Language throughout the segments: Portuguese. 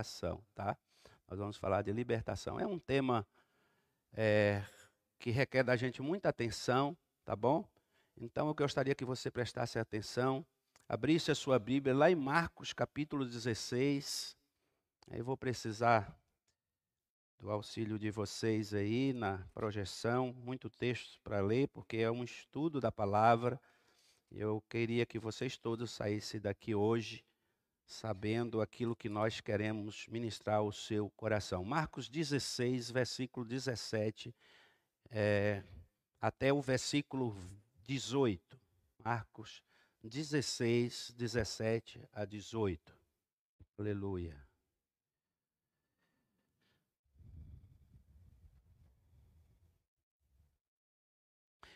libertação, tá? Nós vamos falar de libertação. É um tema é, que requer da gente muita atenção, tá bom? Então eu gostaria que você prestasse atenção, abrisse a sua Bíblia lá em Marcos capítulo 16. Eu vou precisar do auxílio de vocês aí na projeção, muito texto para ler, porque é um estudo da palavra. Eu queria que vocês todos saíssem daqui hoje sabendo aquilo que nós queremos ministrar ao seu coração. Marcos 16, versículo 17, é, até o versículo 18. Marcos 16, 17 a 18. Aleluia.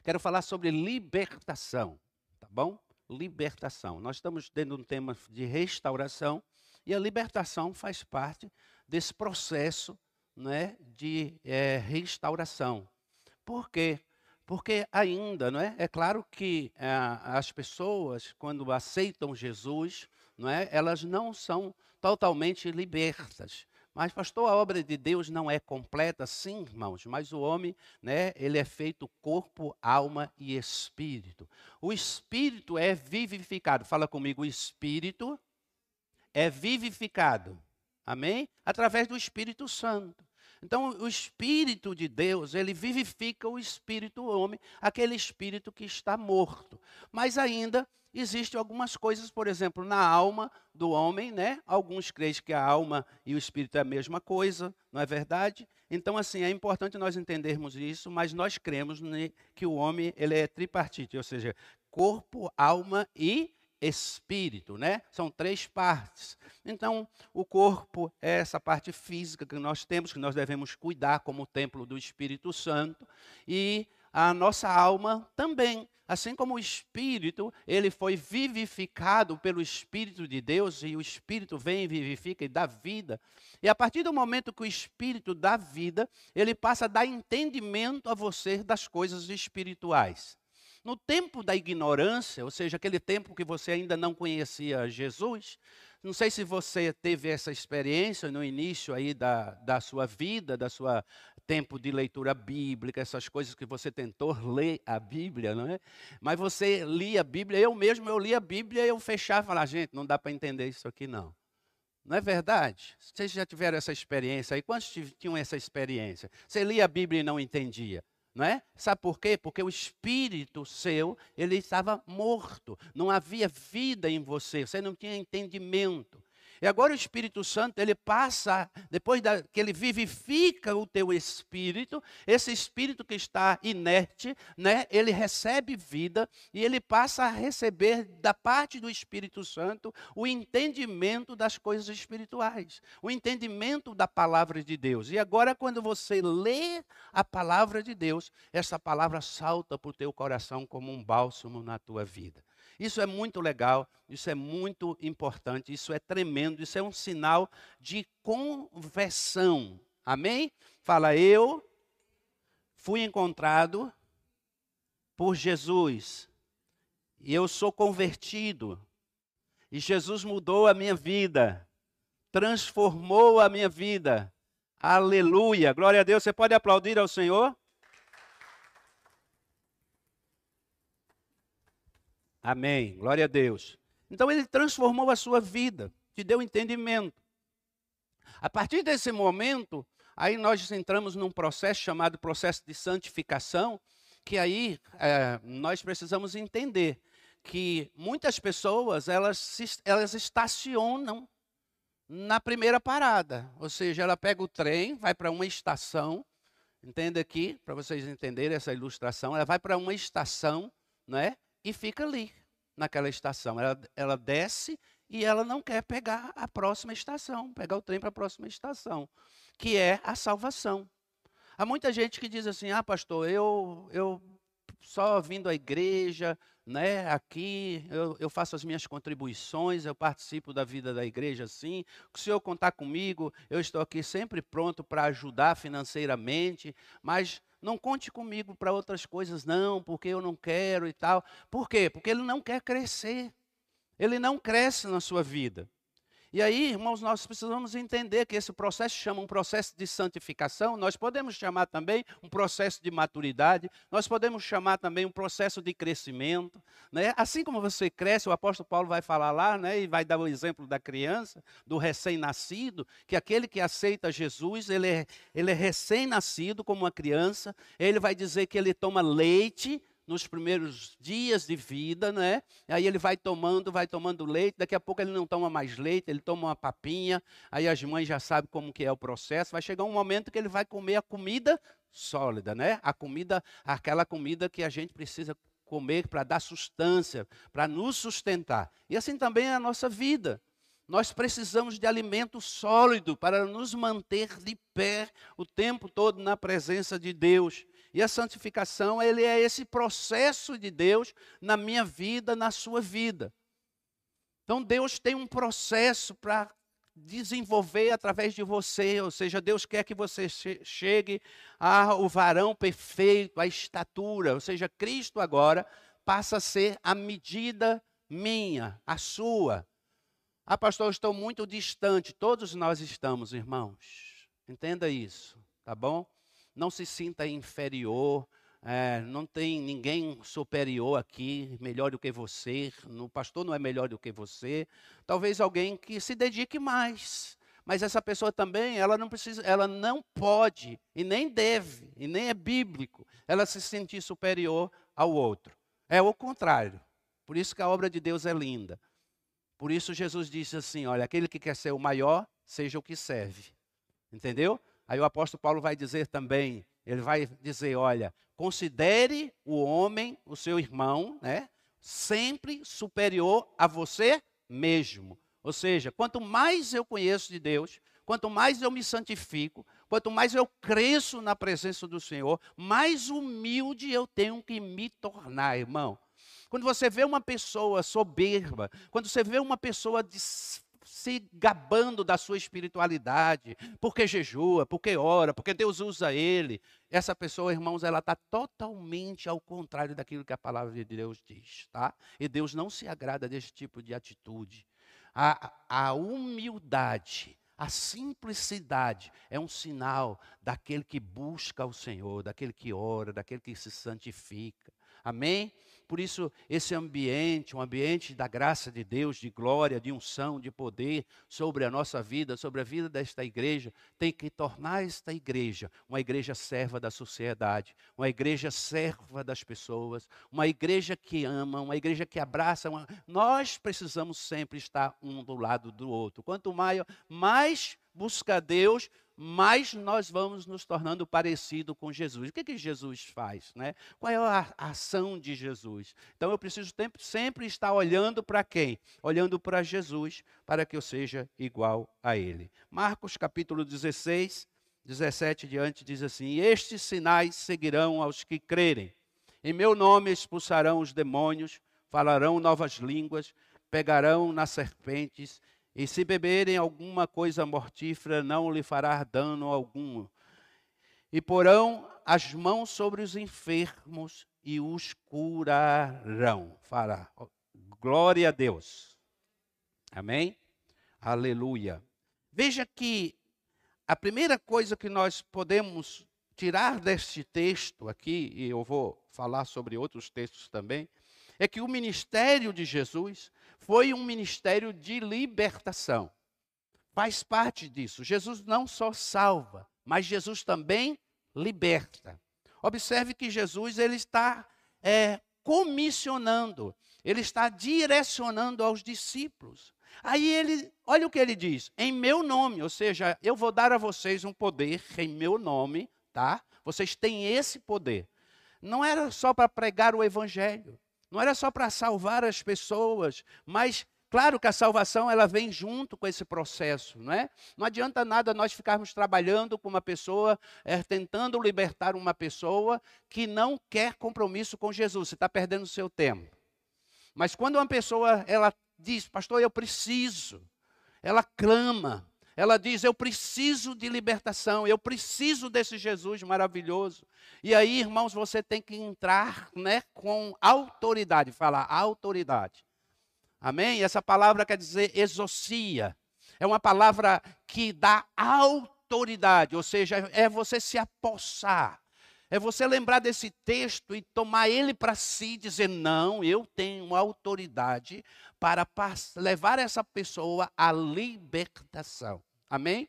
Quero falar sobre libertação, tá bom? Libertação. Nós estamos dentro de um tema de restauração e a libertação faz parte desse processo né, de é, restauração. Por quê? Porque ainda, não é? É claro que é, as pessoas, quando aceitam Jesus, não é? Elas não são totalmente libertas. Mas, pastor, a obra de Deus não é completa, sim, irmãos, mas o homem, né, ele é feito corpo, alma e espírito. O espírito é vivificado. Fala comigo, o espírito é vivificado. Amém? Através do Espírito Santo. Então, o Espírito de Deus, ele vivifica o espírito homem, aquele espírito que está morto. Mas ainda existem algumas coisas, por exemplo, na alma do homem, né? Alguns creem que a alma e o espírito é a mesma coisa, não é verdade? Então, assim, é importante nós entendermos isso, mas nós cremos que o homem ele é tripartite, ou seja, corpo, alma e espírito, né? São três partes. Então, o corpo é essa parte física que nós temos, que nós devemos cuidar como templo do Espírito Santo, e a nossa alma também. Assim como o espírito, ele foi vivificado pelo Espírito de Deus, e o Espírito vem, vivifica e dá vida. E a partir do momento que o Espírito dá vida, ele passa a dar entendimento a você das coisas espirituais. No tempo da ignorância, ou seja, aquele tempo que você ainda não conhecia Jesus, não sei se você teve essa experiência no início aí da, da sua vida, da sua tempo de leitura bíblica, essas coisas que você tentou ler a Bíblia, não é? Mas você lia a Bíblia, eu mesmo eu lia a Bíblia e eu fechava e falava, gente, não dá para entender isso aqui não. Não é verdade? Vocês já tiveram essa experiência aí? Quantos tinham essa experiência? Você lia a Bíblia e não entendia não é? Sabe por quê? Porque o espírito seu, ele estava morto, não havia vida em você, você não tinha entendimento. E agora o Espírito Santo, ele passa, depois da, que ele vivifica o teu espírito, esse espírito que está inerte, né, ele recebe vida e ele passa a receber da parte do Espírito Santo o entendimento das coisas espirituais, o entendimento da palavra de Deus. E agora, quando você lê a palavra de Deus, essa palavra salta para o teu coração como um bálsamo na tua vida. Isso é muito legal, isso é muito importante, isso é tremendo, isso é um sinal de conversão. Amém? Fala, eu fui encontrado por Jesus e eu sou convertido. E Jesus mudou a minha vida, transformou a minha vida. Aleluia. Glória a Deus. Você pode aplaudir ao Senhor? Amém. Glória a Deus. Então ele transformou a sua vida, te deu entendimento. A partir desse momento, aí nós entramos num processo chamado processo de santificação, que aí é, nós precisamos entender que muitas pessoas elas, elas estacionam na primeira parada, ou seja, ela pega o trem, vai para uma estação, entenda aqui, para vocês entenderem essa ilustração, ela vai para uma estação, não é? E fica ali, naquela estação. Ela, ela desce e ela não quer pegar a próxima estação, pegar o trem para a próxima estação, que é a salvação. Há muita gente que diz assim: ah, pastor, eu, eu só vindo à igreja, né, aqui, eu, eu, faço as minhas contribuições, eu participo da vida da igreja assim. Se o senhor contar comigo, eu estou aqui sempre pronto para ajudar financeiramente, mas não conte comigo para outras coisas, não, porque eu não quero e tal. Por quê? Porque ele não quer crescer. Ele não cresce na sua vida. E aí, irmãos, nós precisamos entender que esse processo chama um processo de santificação, nós podemos chamar também um processo de maturidade, nós podemos chamar também um processo de crescimento. Né? Assim como você cresce, o apóstolo Paulo vai falar lá, né, e vai dar o exemplo da criança, do recém-nascido, que aquele que aceita Jesus, ele é, ele é recém-nascido como uma criança, ele vai dizer que ele toma leite nos primeiros dias de vida, né? Aí ele vai tomando, vai tomando leite, daqui a pouco ele não toma mais leite, ele toma uma papinha, aí as mães já sabem como que é o processo, vai chegar um momento que ele vai comer a comida sólida, né? A comida, aquela comida que a gente precisa comer para dar sustância, para nos sustentar. E assim também é a nossa vida. Nós precisamos de alimento sólido para nos manter de pé o tempo todo na presença de Deus. E a santificação, ele é esse processo de Deus na minha vida, na sua vida. Então Deus tem um processo para desenvolver através de você, ou seja, Deus quer que você chegue ao varão perfeito, à estatura, ou seja, Cristo agora passa a ser a medida minha, a sua. Ah, pastor, eu estou muito distante. Todos nós estamos, irmãos. Entenda isso, tá bom? Não se sinta inferior, é, não tem ninguém superior aqui, melhor do que você, o pastor não é melhor do que você. Talvez alguém que se dedique mais. Mas essa pessoa também, ela não precisa, ela não pode e nem deve, e nem é bíblico, ela se sentir superior ao outro. É o contrário. Por isso que a obra de Deus é linda. Por isso Jesus disse assim: olha, aquele que quer ser o maior, seja o que serve. Entendeu? Aí o apóstolo Paulo vai dizer também, ele vai dizer, olha, considere o homem, o seu irmão, né, sempre superior a você mesmo. Ou seja, quanto mais eu conheço de Deus, quanto mais eu me santifico, quanto mais eu cresço na presença do Senhor, mais humilde eu tenho que me tornar, irmão. Quando você vê uma pessoa soberba, quando você vê uma pessoa se gabando da sua espiritualidade, porque jejua, porque ora, porque Deus usa ele. Essa pessoa, irmãos, ela está totalmente ao contrário daquilo que a palavra de Deus diz, tá? E Deus não se agrada desse tipo de atitude. A, a humildade, a simplicidade é um sinal daquele que busca o Senhor, daquele que ora, daquele que se santifica. Amém? Por isso, esse ambiente, um ambiente da graça de Deus, de glória, de unção, de poder sobre a nossa vida, sobre a vida desta igreja, tem que tornar esta igreja uma igreja serva da sociedade, uma igreja serva das pessoas, uma igreja que ama, uma igreja que abraça. Uma... Nós precisamos sempre estar um do lado do outro. Quanto mais, mais busca Deus, mais nós vamos nos tornando parecido com Jesus. O que, que Jesus faz? Né? Qual é a ação de Jesus? Então eu preciso sempre estar olhando para quem? Olhando para Jesus, para que eu seja igual a Ele. Marcos capítulo 16, 17 diante diz assim: Estes sinais seguirão aos que crerem. Em meu nome expulsarão os demônios, falarão novas línguas, pegarão nas serpentes e se beberem alguma coisa mortífera, não lhe fará dano algum. E porão as mãos sobre os enfermos e os curarão. Fará. Glória a Deus. Amém? Aleluia. Veja que a primeira coisa que nós podemos tirar deste texto aqui, e eu vou falar sobre outros textos também, é que o ministério de Jesus foi um ministério de libertação. Faz parte disso. Jesus não só salva, mas Jesus também liberta. Observe que Jesus ele está é, comissionando, ele está direcionando aos discípulos. Aí ele, olha o que ele diz: em meu nome, ou seja, eu vou dar a vocês um poder em meu nome, tá? Vocês têm esse poder. Não era só para pregar o evangelho, não era só para salvar as pessoas, mas claro que a salvação ela vem junto com esse processo, não é? Não adianta nada nós ficarmos trabalhando com uma pessoa, é, tentando libertar uma pessoa que não quer compromisso com Jesus. Você está perdendo o seu tempo. Mas quando uma pessoa ela diz, pastor, eu preciso, ela clama, ela diz: Eu preciso de libertação, eu preciso desse Jesus maravilhoso. E aí, irmãos, você tem que entrar né, com autoridade, falar autoridade. Amém? Essa palavra quer dizer exocia. É uma palavra que dá autoridade, ou seja, é você se apossar. É você lembrar desse texto e tomar ele para si, dizer: não, eu tenho autoridade para levar essa pessoa à libertação. Amém?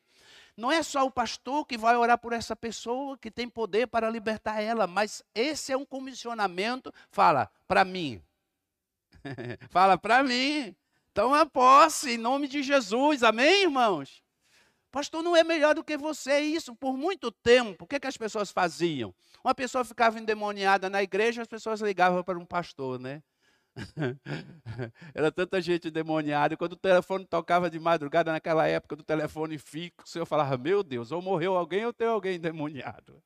Não é só o pastor que vai orar por essa pessoa que tem poder para libertar ela, mas esse é um comissionamento. Fala, para mim. Fala, para mim. Então a posse, em nome de Jesus. Amém, irmãos? Pastor, não é melhor do que você isso. Por muito tempo, o que, que as pessoas faziam? Uma pessoa ficava endemoniada na igreja, as pessoas ligavam para um pastor, né? Era tanta gente endemoniada. Quando o telefone tocava de madrugada, naquela época do telefone fixo, eu falava: Meu Deus, ou morreu alguém ou tem alguém endemoniado.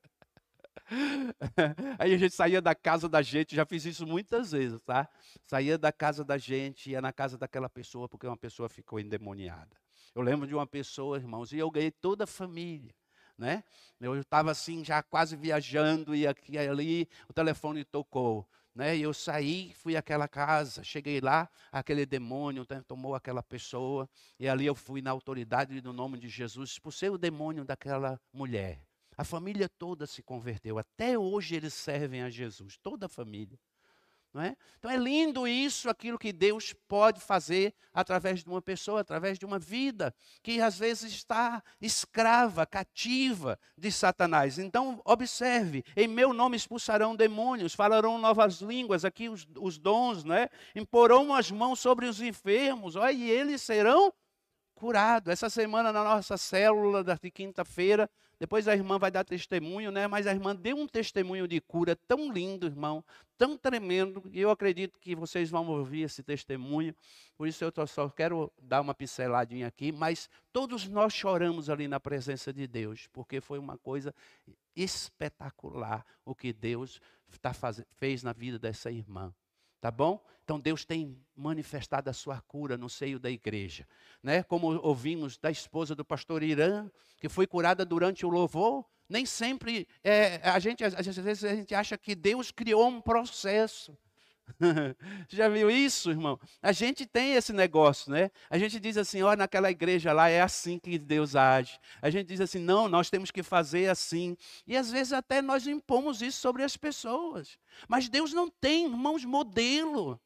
Aí a gente saía da casa da gente, já fiz isso muitas vezes, tá? Saía da casa da gente, ia na casa daquela pessoa, porque uma pessoa ficou endemoniada. Eu lembro de uma pessoa, irmãos, e eu ganhei toda a família. Né? Eu estava assim, já quase viajando, e aqui e ali, o telefone tocou. Né? E eu saí, fui àquela casa, cheguei lá, aquele demônio tomou aquela pessoa, e ali eu fui na autoridade do nome de Jesus, expulsei o demônio daquela mulher. A família toda se converteu, até hoje eles servem a Jesus, toda a família. Não é? Então é lindo isso, aquilo que Deus pode fazer através de uma pessoa, através de uma vida que às vezes está escrava, cativa de Satanás. Então, observe: em meu nome expulsarão demônios, falarão novas línguas, aqui os, os dons, né? imporão as mãos sobre os enfermos, ó, e eles serão curados. Essa semana, na nossa célula de quinta-feira, depois a irmã vai dar testemunho, né? Mas a irmã deu um testemunho de cura tão lindo, irmão, tão tremendo, e eu acredito que vocês vão ouvir esse testemunho. Por isso eu só quero dar uma pinceladinha aqui, mas todos nós choramos ali na presença de Deus, porque foi uma coisa espetacular o que Deus tá faz... fez na vida dessa irmã. Tá bom? Então Deus tem manifestado a sua cura no seio da igreja, né? Como ouvimos da esposa do pastor Irã, que foi curada durante o louvor. Nem sempre é, a gente às vezes a gente acha que Deus criou um processo. Já viu isso, irmão? A gente tem esse negócio, né? A gente diz assim, ó, naquela igreja lá é assim que Deus age. A gente diz assim, não, nós temos que fazer assim. E às vezes até nós impomos isso sobre as pessoas. Mas Deus não tem, irmãos, modelo.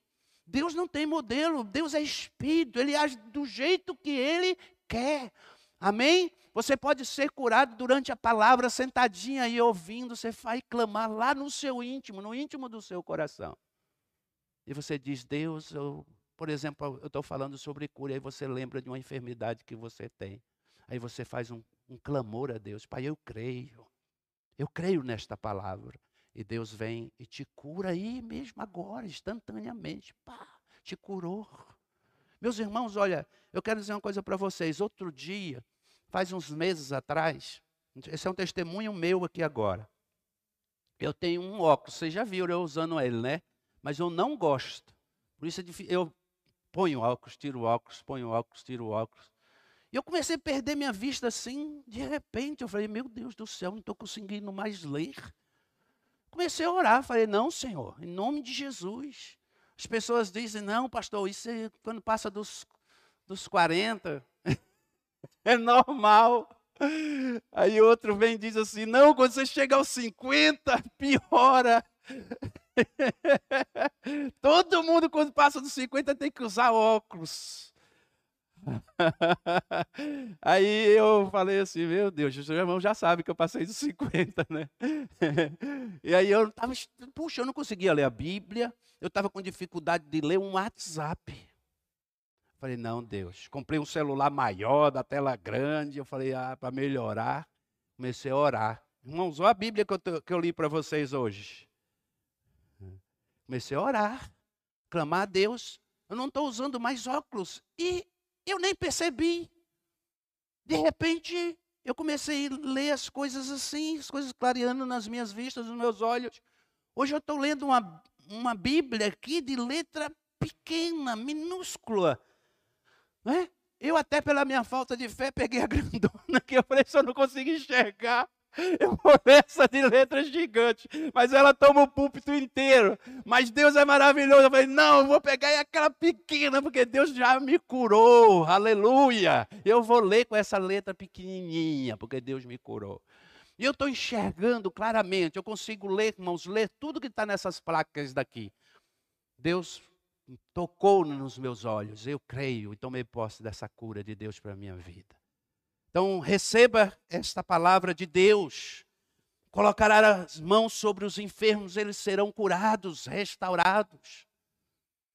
Deus não tem modelo. Deus é espírito, ele age do jeito que ele quer. Amém? Você pode ser curado durante a palavra, sentadinha aí ouvindo, você vai clamar lá no seu íntimo, no íntimo do seu coração e você diz, Deus, eu, por exemplo, eu estou falando sobre cura, e aí você lembra de uma enfermidade que você tem. Aí você faz um, um clamor a Deus, Pai, eu creio, eu creio nesta palavra. E Deus vem e te cura aí mesmo agora, instantaneamente. Pá, te curou. Meus irmãos, olha, eu quero dizer uma coisa para vocês. Outro dia, faz uns meses atrás, esse é um testemunho meu aqui agora. Eu tenho um óculos, vocês já viram eu usando ele, né? Mas eu não gosto. Por isso é. Eu ponho óculos, tiro óculos, ponho óculos, tiro óculos. E eu comecei a perder minha vista assim, de repente. Eu falei, meu Deus do céu, não estou conseguindo mais ler. Comecei a orar, falei, não, Senhor, em nome de Jesus. As pessoas dizem, não, pastor, isso é quando passa dos, dos 40, é normal. Aí outro vem e diz assim, não, quando você chega aos 50, piora. Todo mundo, quando passa dos 50, tem que usar óculos. Aí eu falei assim, meu Deus, o seu irmão já sabe que eu passei dos 50, né? E aí eu estava, puxa, eu não conseguia ler a Bíblia, eu estava com dificuldade de ler um WhatsApp. Falei, não, Deus, comprei um celular maior, da tela grande, eu falei, ah, para melhorar, comecei a orar. Irmãos, olha a Bíblia que eu, que eu li para vocês hoje. Comecei a orar, clamar a Deus. Eu não estou usando mais óculos. E eu nem percebi. De repente, eu comecei a ler as coisas assim, as coisas clareando nas minhas vistas, nos meus olhos. Hoje eu estou lendo uma, uma Bíblia aqui de letra pequena, minúscula. Né? Eu até pela minha falta de fé peguei a grandona que eu falei, só não consigo enxergar. Eu vou ler essa de letras gigantes, mas ela toma o púlpito inteiro. Mas Deus é maravilhoso. Eu falei, não, eu vou pegar aquela pequena, porque Deus já me curou. Aleluia. Eu vou ler com essa letra pequenininha, porque Deus me curou. E eu estou enxergando claramente, eu consigo ler, irmãos, ler tudo que está nessas placas daqui. Deus tocou nos meus olhos, eu creio e tomei posse dessa cura de Deus para a minha vida. Então, receba esta palavra de Deus. Colocará as mãos sobre os enfermos, eles serão curados, restaurados.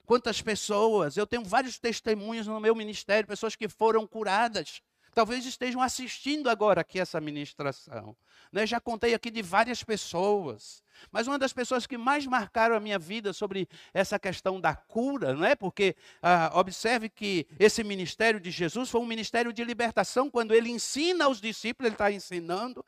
Quantas pessoas, eu tenho vários testemunhos no meu ministério, pessoas que foram curadas, talvez estejam assistindo agora aqui essa ministração. Né? Já contei aqui de várias pessoas, mas uma das pessoas que mais marcaram a minha vida sobre essa questão da cura, não é? Porque ah, observe que esse ministério de Jesus foi um ministério de libertação. Quando ele ensina aos discípulos, ele está ensinando.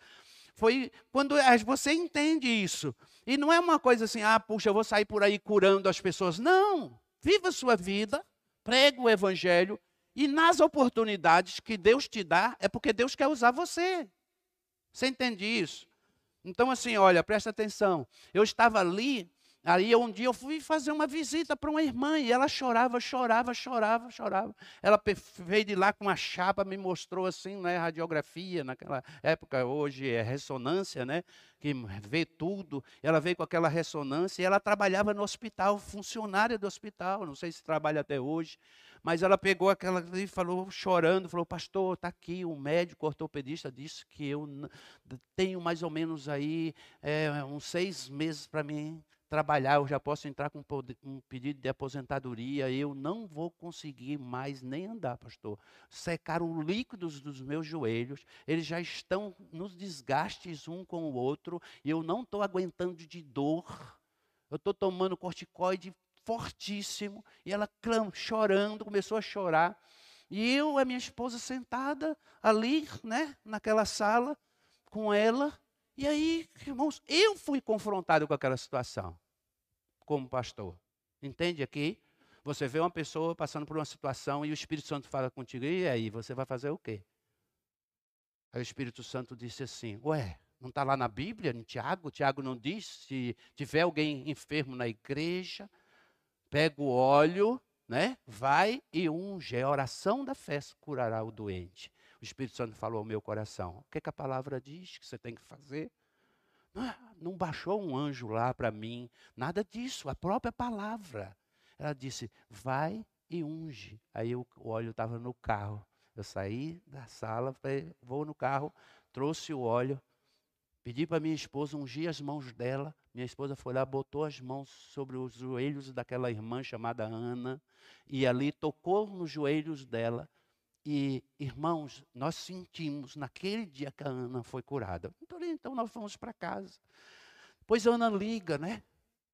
Foi quando você entende isso. E não é uma coisa assim, ah, puxa, eu vou sair por aí curando as pessoas. Não. Viva a sua vida, pregue o evangelho, e nas oportunidades que Deus te dá, é porque Deus quer usar você. Você entende isso? Então, assim, olha, presta atenção. Eu estava ali, aí um dia eu fui fazer uma visita para uma irmã e ela chorava, chorava, chorava, chorava. Ela veio de lá com uma chapa, me mostrou assim, né, radiografia, naquela época, hoje é ressonância, né, que vê tudo. Ela veio com aquela ressonância e ela trabalhava no hospital, funcionária do hospital, não sei se trabalha até hoje. Mas ela pegou aquela e falou, chorando, falou, pastor, está aqui, o médico ortopedista disse que eu tenho mais ou menos aí é, uns seis meses para mim trabalhar, eu já posso entrar com um pedido de aposentadoria, eu não vou conseguir mais nem andar, pastor. Secaram líquidos dos meus joelhos, eles já estão nos desgastes um com o outro, e eu não estou aguentando de dor. Eu estou tomando corticoide fortíssimo, e ela chorando, começou a chorar. E eu, a minha esposa sentada ali, né, naquela sala com ela. E aí, irmãos, eu fui confrontado com aquela situação como pastor. Entende aqui? Você vê uma pessoa passando por uma situação e o Espírito Santo fala contigo, e aí, você vai fazer o quê? Aí o Espírito Santo disse assim: Ué, não está lá na Bíblia, em Tiago? Tiago não diz se tiver alguém enfermo na igreja, pega o óleo, né? Vai e unge. É a oração da fé curará o doente. O Espírito Santo falou ao meu coração. O que, é que a palavra diz que você tem que fazer? Não, baixou um anjo lá para mim, nada disso, a própria palavra. Ela disse: vai e unge. Aí o óleo estava no carro. Eu saí da sala, vou no carro, trouxe o óleo, Pedi para minha esposa ungir as mãos dela. Minha esposa foi lá, botou as mãos sobre os joelhos daquela irmã chamada Ana, e ali tocou nos joelhos dela. E, irmãos, nós sentimos naquele dia que a Ana foi curada. Então, então nós fomos para casa. Pois a Ana liga, né?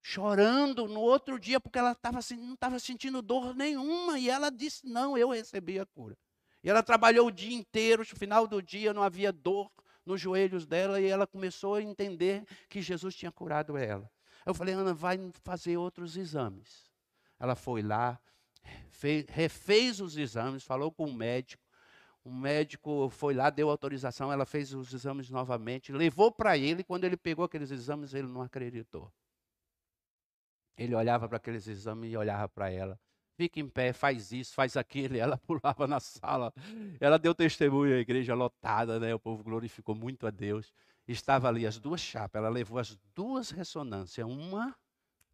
Chorando no outro dia, porque ela tava, não estava sentindo dor nenhuma. E ela disse: Não, eu recebi a cura. E ela trabalhou o dia inteiro, no final do dia não havia dor nos joelhos dela e ela começou a entender que Jesus tinha curado ela. Eu falei, Ana, vai fazer outros exames. Ela foi lá, fez, refez os exames, falou com o médico. O médico foi lá, deu autorização, ela fez os exames novamente, levou para ele. Quando ele pegou aqueles exames, ele não acreditou. Ele olhava para aqueles exames e olhava para ela fica em pé, faz isso, faz aquilo. E ela pulava na sala. Ela deu testemunho à igreja lotada, né? O povo glorificou muito a Deus. Estava ali as duas chapas. Ela levou as duas ressonâncias, uma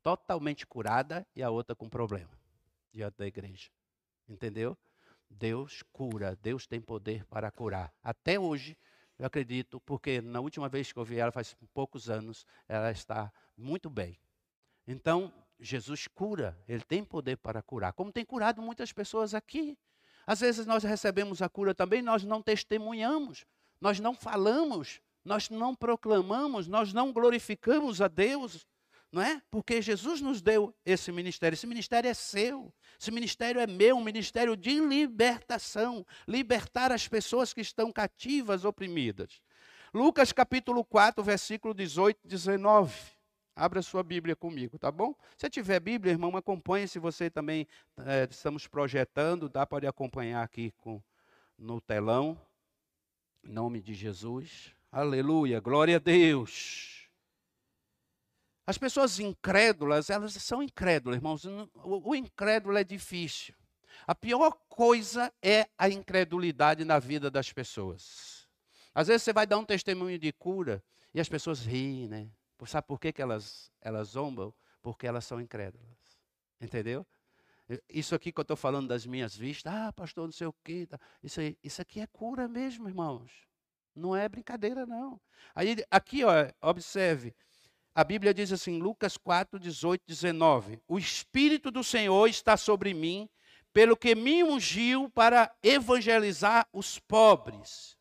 totalmente curada e a outra com problema diante da igreja. Entendeu? Deus cura, Deus tem poder para curar. Até hoje, eu acredito, porque na última vez que eu vi ela, faz poucos anos, ela está muito bem. Então, Jesus cura, ele tem poder para curar, como tem curado muitas pessoas aqui. Às vezes nós recebemos a cura também, nós não testemunhamos, nós não falamos, nós não proclamamos, nós não glorificamos a Deus, não é? Porque Jesus nos deu esse ministério, esse ministério é seu, esse ministério é meu, um ministério de libertação, libertar as pessoas que estão cativas, oprimidas. Lucas capítulo 4, versículo 18 e 19. Abra sua Bíblia comigo, tá bom? Se tiver Bíblia, irmão, acompanhe. Se você também é, estamos projetando, dá para acompanhar aqui com, no telão. Em nome de Jesus. Aleluia, glória a Deus. As pessoas incrédulas, elas são incrédulas, irmãos. O, o incrédulo é difícil. A pior coisa é a incredulidade na vida das pessoas. Às vezes você vai dar um testemunho de cura e as pessoas riem, né? Sabe por que, que elas, elas zombam? Porque elas são incrédulas. Entendeu? Isso aqui que eu estou falando das minhas vistas, ah, pastor, não sei o quê. Tá. Isso, aí, isso aqui é cura mesmo, irmãos. Não é brincadeira, não. Aí, aqui, ó, observe. A Bíblia diz assim, Lucas 4, 18, 19: O Espírito do Senhor está sobre mim, pelo que me ungiu para evangelizar os pobres.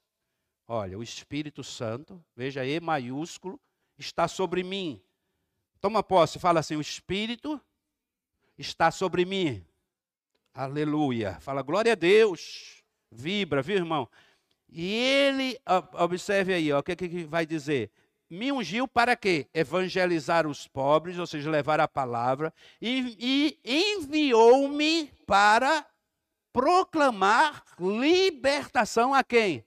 Olha, o Espírito Santo, veja E maiúsculo, está sobre mim. Toma posse, fala assim: o Espírito está sobre mim. Aleluia. Fala glória a Deus. Vibra, viu, irmão? E ele, observe aí, o que, que vai dizer? Me ungiu para quê? Evangelizar os pobres, ou seja, levar a palavra, e, e enviou-me para proclamar libertação a quem?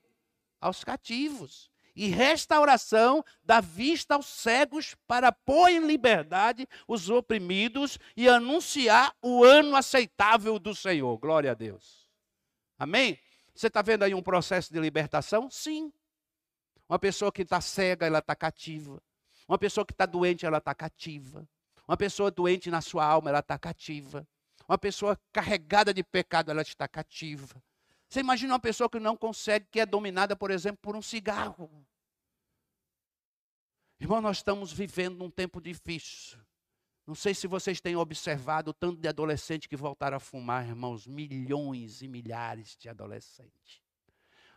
Aos cativos e restauração da vista aos cegos para pôr em liberdade os oprimidos e anunciar o ano aceitável do Senhor. Glória a Deus. Amém? Você está vendo aí um processo de libertação? Sim. Uma pessoa que está cega, ela está cativa. Uma pessoa que está doente, ela está cativa. Uma pessoa doente na sua alma, ela está cativa. Uma pessoa carregada de pecado, ela está cativa. Você imagina uma pessoa que não consegue, que é dominada, por exemplo, por um cigarro. Irmão, nós estamos vivendo num tempo difícil. Não sei se vocês têm observado o tanto de adolescentes que voltaram a fumar, irmãos, milhões e milhares de adolescentes.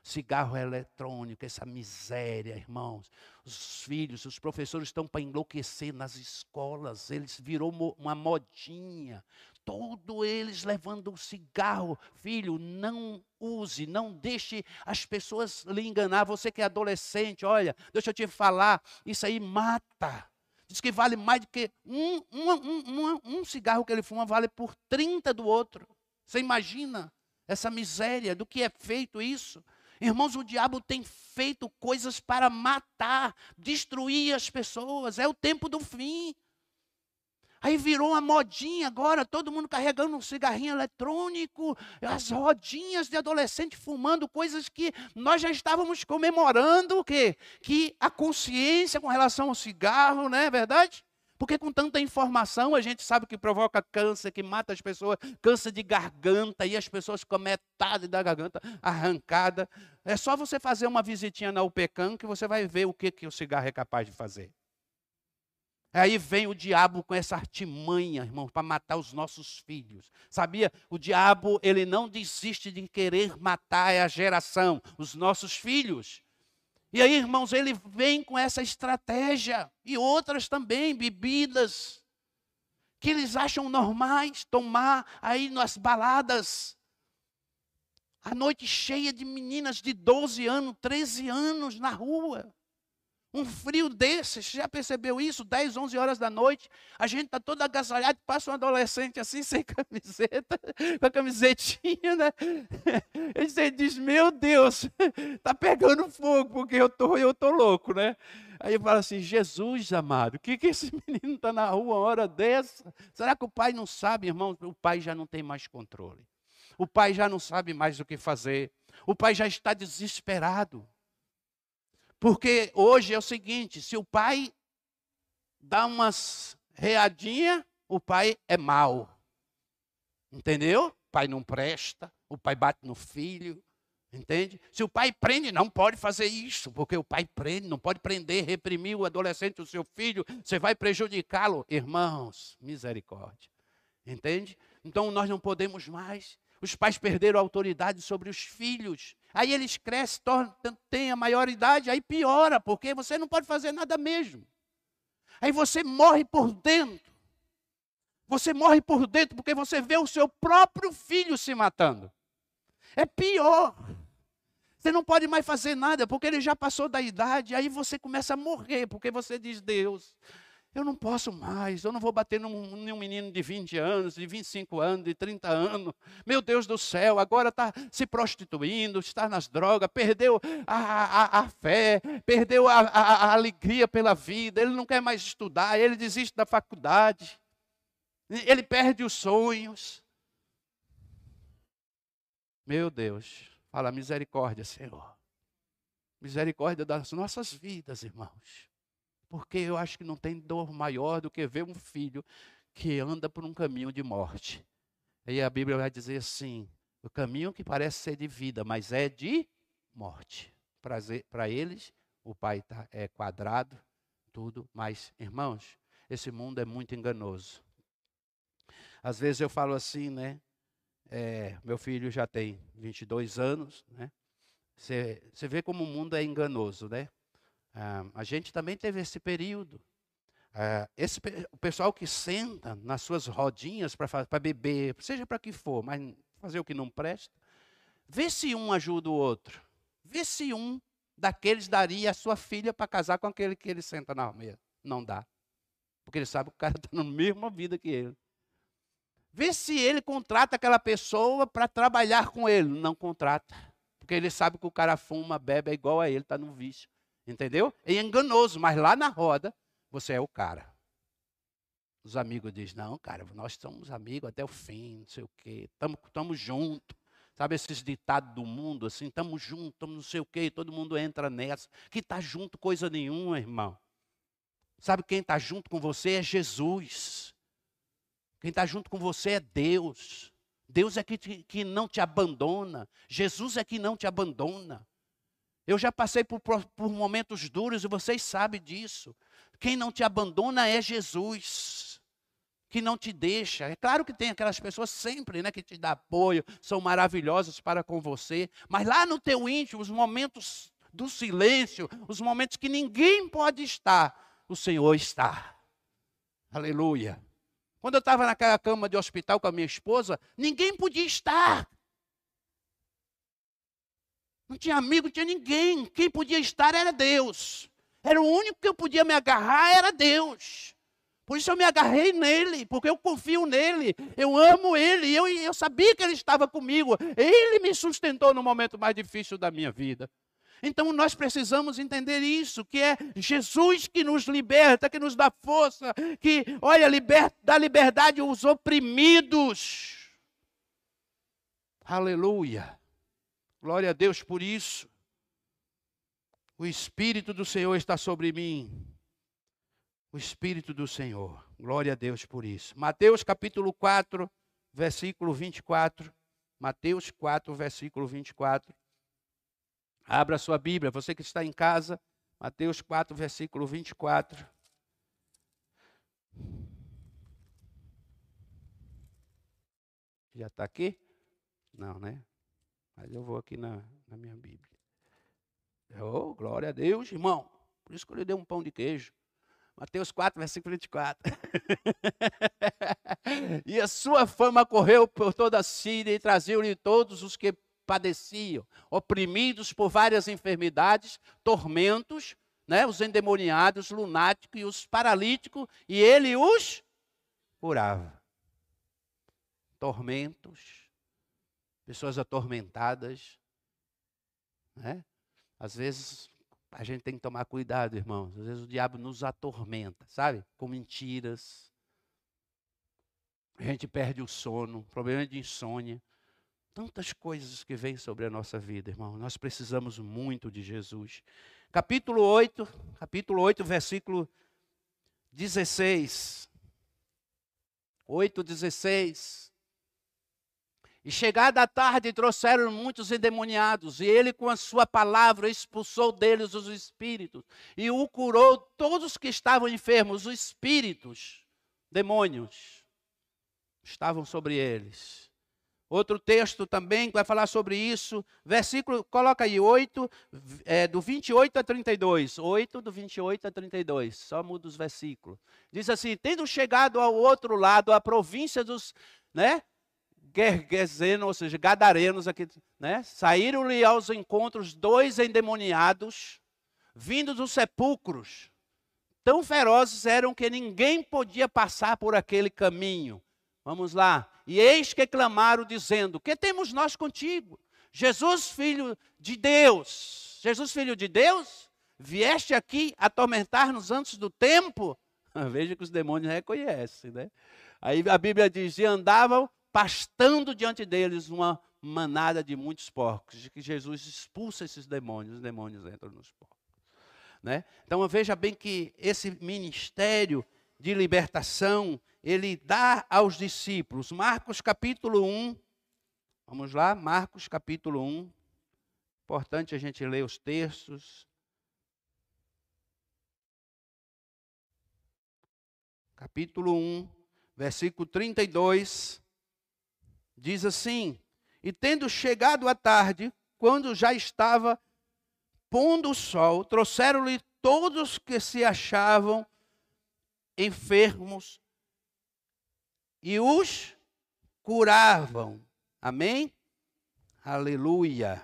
Cigarro eletrônico, essa miséria, irmãos. Os filhos, os professores estão para enlouquecer nas escolas, eles virou uma modinha todos eles levando um cigarro. Filho, não use, não deixe as pessoas lhe enganar. Você que é adolescente, olha, deixa eu te falar, isso aí mata. Diz que vale mais do que um, um, um, um, cigarro que ele fuma, vale por 30 do outro. Você imagina essa miséria do que é feito isso? Irmãos, o diabo tem feito coisas para matar, destruir as pessoas. É o tempo do fim. Aí virou uma modinha agora, todo mundo carregando um cigarrinho eletrônico, as rodinhas de adolescente fumando coisas que nós já estávamos comemorando o quê? Que a consciência com relação ao cigarro, não é verdade? Porque com tanta informação a gente sabe que provoca câncer, que mata as pessoas, câncer de garganta, e as pessoas com metade da garganta arrancada. É só você fazer uma visitinha na UPECAM que você vai ver o que, que o cigarro é capaz de fazer. Aí vem o diabo com essa artimanha, irmão, para matar os nossos filhos. Sabia? O diabo, ele não desiste de querer matar a geração, os nossos filhos. E aí, irmãos, ele vem com essa estratégia e outras também, bebidas que eles acham normais tomar aí nas baladas. A noite cheia de meninas de 12 anos, 13 anos na rua. Um frio desse, você já percebeu isso? 10, 11 horas da noite, a gente está todo agasalhado, passa um adolescente assim, sem camiseta, com a camisetinha, né? Ele diz, meu Deus, está pegando fogo, porque eu tô, eu tô louco, né? Aí eu falo assim, Jesus amado, o que, que esse menino está na rua uma hora dessa? Será que o pai não sabe, irmão? O pai já não tem mais controle. O pai já não sabe mais o que fazer. O pai já está desesperado. Porque hoje é o seguinte: se o pai dá umas readinha, o pai é mau. Entendeu? O pai não presta, o pai bate no filho. Entende? Se o pai prende, não pode fazer isso, porque o pai prende, não pode prender, reprimir o adolescente, o seu filho, você vai prejudicá-lo. Irmãos, misericórdia. Entende? Então nós não podemos mais. Os pais perderam a autoridade sobre os filhos. Aí eles crescem, tornam, têm a maioridade, aí piora, porque você não pode fazer nada mesmo. Aí você morre por dentro. Você morre por dentro porque você vê o seu próprio filho se matando. É pior. Você não pode mais fazer nada porque ele já passou da idade, aí você começa a morrer, porque você diz: Deus, Eu não posso mais, eu não vou bater num, num menino de 20 anos, de 25 anos, de 30 anos. Meu Deus do céu, agora está se prostituindo, está nas drogas, perdeu a, a, a fé, perdeu a, a alegria pela vida, ele não quer mais estudar, ele desiste da faculdade, ele perde os sonhos. Meu Deus, fala misericórdia, Senhor. Misericórdia das nossas vidas, irmãos. Porque eu acho que não tem dor maior do que ver um filho que anda por um caminho de morte. Aí a Bíblia vai dizer assim: o caminho que parece ser de vida, mas é de morte. Para eles, o pai tá, é quadrado, tudo, mas, irmãos, esse mundo é muito enganoso. Às vezes eu falo assim, né? É, meu filho já tem 22 anos, né? Você vê como o mundo é enganoso, né? Ah, a gente também teve esse período. Ah, esse, o pessoal que senta nas suas rodinhas para beber, seja para que for, mas fazer o que não presta, vê se um ajuda o outro. Vê se um daqueles daria a sua filha para casar com aquele que ele senta na mesa. Não dá. Porque ele sabe que o cara está na mesma vida que ele. Vê se ele contrata aquela pessoa para trabalhar com ele. Não contrata. Porque ele sabe que o cara fuma, bebe, é igual a ele, está no vício. Entendeu? É enganoso, mas lá na roda, você é o cara. Os amigos dizem, não, cara, nós somos amigos até o fim, não sei o quê, estamos juntos. Sabe esses ditados do mundo, assim, estamos juntos, estamos não sei o quê, todo mundo entra nessa. Que está junto coisa nenhuma, irmão. Sabe quem está junto com você é Jesus. Quem está junto com você é Deus. Deus é que, que não te abandona. Jesus é que não te abandona. Eu já passei por, por momentos duros e vocês sabem disso. Quem não te abandona é Jesus que não te deixa. É claro que tem aquelas pessoas sempre, né, que te dão apoio, são maravilhosas para com você, mas lá no teu íntimo, os momentos do silêncio, os momentos que ninguém pode estar, o Senhor está. Aleluia. Quando eu estava naquela cama de hospital com a minha esposa, ninguém podia estar. Não tinha amigo, não tinha ninguém. Quem podia estar era Deus. Era o único que eu podia me agarrar, era Deus. Por isso eu me agarrei nele, porque eu confio nele, eu amo ele, eu, eu sabia que ele estava comigo. Ele me sustentou no momento mais difícil da minha vida. Então nós precisamos entender isso, que é Jesus que nos liberta, que nos dá força, que, olha, liberta, dá liberdade aos oprimidos. Aleluia. Glória a Deus por isso. O Espírito do Senhor está sobre mim. O Espírito do Senhor. Glória a Deus por isso. Mateus capítulo 4, versículo 24. Mateus 4, versículo 24. Abra sua Bíblia, você que está em casa. Mateus 4, versículo 24. Já está aqui? Não, né? Mas eu vou aqui na, na minha Bíblia. Oh, glória a Deus, irmão. Por isso que eu lhe dei um pão de queijo. Mateus 4, versículo 24. e a sua fama correu por toda a Síria e trazia-lhe todos os que padeciam, oprimidos por várias enfermidades, tormentos, né, os endemoniados, lunáticos e os paralíticos, e ele os curava. Tormentos, pessoas atormentadas. Né? Às vezes a gente tem que tomar cuidado, irmãos. Às vezes o diabo nos atormenta, sabe? Com mentiras. A gente perde o sono, problema de insônia. Tantas coisas que vêm sobre a nossa vida, irmão. Nós precisamos muito de Jesus. Capítulo 8, capítulo 8, versículo 16. 8, 16. E chegada a tarde, trouxeram muitos endemoniados, e ele, com a sua palavra, expulsou deles os espíritos, e o curou todos que estavam enfermos, os espíritos, demônios, estavam sobre eles. Outro texto também vai falar sobre isso, versículo, coloca aí, 8, é, do 28 a 32. 8 do 28 a 32, só muda os versículos. Diz assim: tendo chegado ao outro lado, a província dos, né, Gergeseno, ou seja, gadarenos aqui, né? Saíram-lhe aos encontros dois endemoniados, vindos dos sepulcros, tão ferozes eram que ninguém podia passar por aquele caminho. Vamos lá. E eis que clamaram, dizendo: Que temos nós contigo? Jesus, filho de Deus. Jesus, filho de Deus, vieste aqui atormentar-nos antes do tempo? Veja que os demônios reconhecem, né? Aí a Bíblia diz: E andavam pastando diante deles uma manada de muitos porcos, de que Jesus expulsa esses demônios, os demônios entram nos porcos. Né? Então veja bem que esse ministério de libertação, ele dá aos discípulos. Marcos capítulo 1, vamos lá, Marcos capítulo 1. Importante a gente ler os textos. Capítulo 1, versículo 32, diz assim: E tendo chegado a tarde, quando já estava pondo o sol, trouxeram-lhe todos que se achavam enfermos e os curavam. Amém? Aleluia.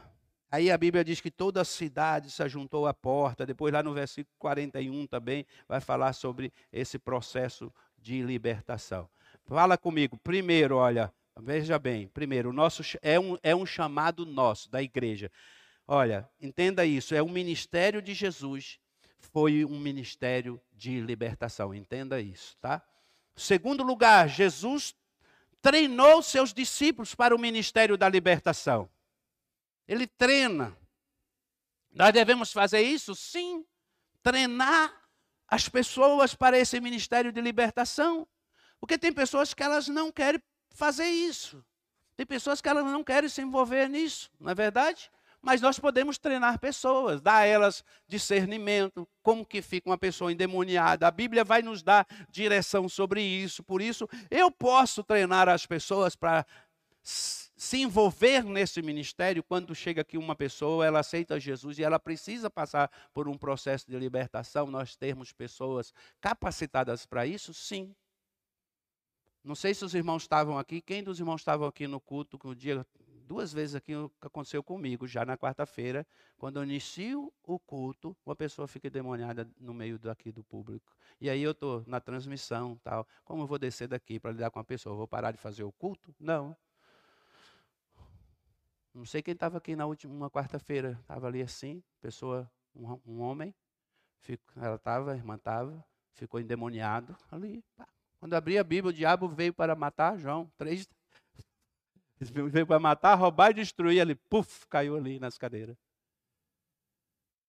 Aí a Bíblia diz que toda a cidade se ajuntou à porta. Depois, lá no versículo 41 também, vai falar sobre esse processo de libertação. Fala comigo. Primeiro, olha, veja bem. Primeiro, o nosso é um, é um chamado nosso, da igreja. Olha, entenda isso, é o ministério de Jesus, foi um ministério de libertação, entenda isso, tá? Segundo lugar, Jesus treinou seus discípulos para o ministério da libertação. Ele treina. Nós devemos fazer isso? Sim. Treinar as pessoas para esse ministério de libertação. Porque tem pessoas que elas não querem fazer isso. Tem pessoas que elas não querem se envolver nisso, não é verdade? Mas nós podemos treinar pessoas, dar a elas discernimento, como que fica uma pessoa endemoniada. A Bíblia vai nos dar direção sobre isso. Por isso, eu posso treinar as pessoas para se envolver nesse ministério quando chega aqui uma pessoa, ela aceita Jesus e ela precisa passar por um processo de libertação, nós termos pessoas capacitadas para isso? Sim. Não sei se os irmãos estavam aqui, quem dos irmãos estavam aqui no culto, que dia duas vezes aqui aconteceu comigo, já na quarta-feira, quando eu inicio o culto, uma pessoa fica demoniada no meio daqui do público. E aí eu estou na transmissão, tal. Como eu vou descer daqui para lidar com uma pessoa? Eu vou parar de fazer o culto? Não. Não sei quem estava aqui na última quarta-feira, estava ali assim, pessoa, um, um homem, fico, ela estava, a irmã estava, ficou endemoniado ali. Pá. Quando abri a Bíblia, o diabo veio para matar João, três, veio para matar, roubar e destruir. Ele, puf, caiu ali nas cadeiras.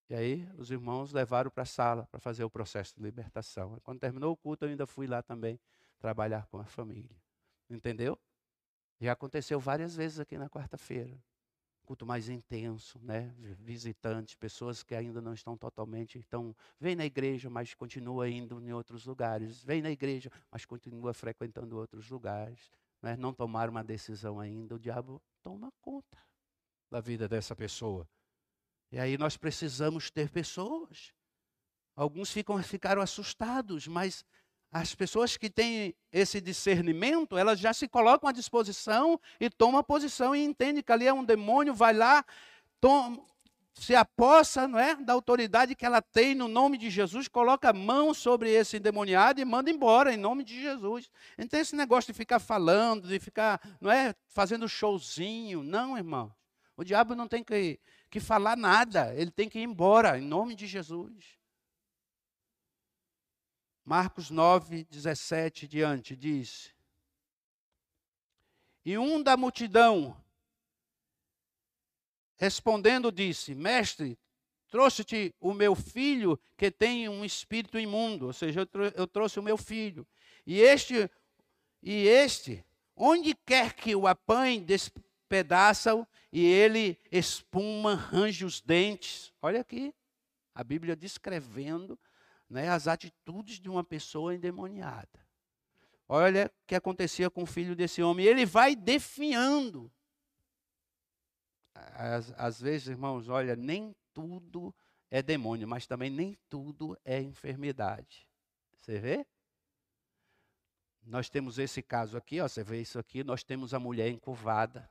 E aí os irmãos levaram para a sala para fazer o processo de libertação. Quando terminou o culto, eu ainda fui lá também trabalhar com a família. Entendeu? Já aconteceu várias vezes aqui na quarta-feira. Culto mais intenso, né? Visitantes, pessoas que ainda não estão totalmente. Então, vem na igreja, mas continua indo em outros lugares. Vem na igreja, mas continua frequentando outros lugares né, não tomaram uma decisão ainda, o diabo toma conta da vida dessa pessoa. E aí nós precisamos ter pessoas. Alguns ficam, ficaram assustados, mas as pessoas que têm esse discernimento, elas já se colocam à disposição e tomam a posição e entendem que ali é um demônio, vai lá, toma, se apossa não é, da autoridade que ela tem no nome de Jesus, coloca a mão sobre esse endemoniado e manda embora em nome de Jesus. Então esse negócio de ficar falando, de ficar, não é, fazendo showzinho, não, irmão. O diabo não tem que, que falar nada, ele tem que ir embora em nome de Jesus. Marcos 9, 17 diante diz: E um da multidão Respondendo, disse: Mestre, trouxe-te o meu filho que tem um espírito imundo, ou seja, eu, trouxe o meu filho. E este, e este, onde quer que o apanhe, despedaça-o e ele espuma, range os dentes. Olha aqui, a Bíblia descrevendo né, as atitudes de uma pessoa endemoniada. Olha o que acontecia com o filho desse homem. Ele vai definhando às, às vezes, irmãos, olha, nem tudo é demônio, mas também nem tudo é enfermidade. Você vê? Nós temos esse caso aqui, ó, você vê isso aqui, nós temos a mulher encurvada.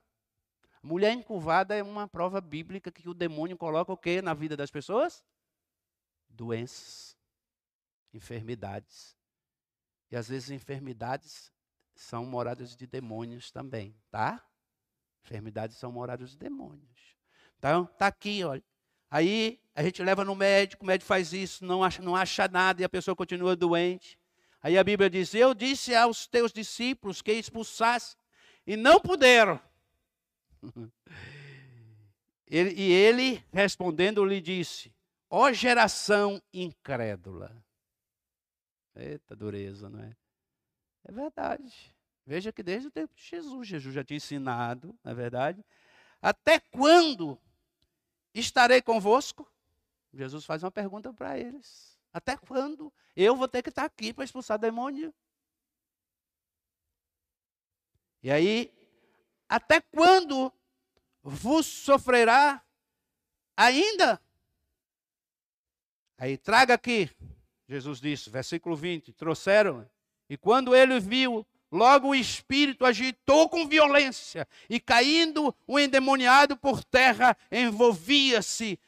Mulher encurvada é uma prova bíblica que o demônio coloca o quê na vida das pessoas? Doenças. Enfermidades. E às vezes enfermidades são moradas de demônios também, tá? Enfermidades são moradas de demônios. Então, tá aqui, olha. Aí a gente leva no médico, o médico faz isso, não acha, não acha nada e a pessoa continua doente. Aí a Bíblia diz: Eu disse aos teus discípulos que expulsasse e não puderam. Ele, e ele, respondendo, lhe disse: Ó geração incrédula. Eita dureza, não é? É verdade. Veja que desde o tempo de Jesus, Jesus já tinha ensinado, não é verdade? Até quando estarei convosco? Jesus faz uma pergunta para eles. Até quando eu vou ter que estar aqui para expulsar demônio? E aí, até quando vos sofrerá ainda? Aí traga aqui, Jesus disse, versículo 20: trouxeram, e quando ele viu, logo o espírito agitou com violência, e caindo o endemoniado por terra, envolvia-se,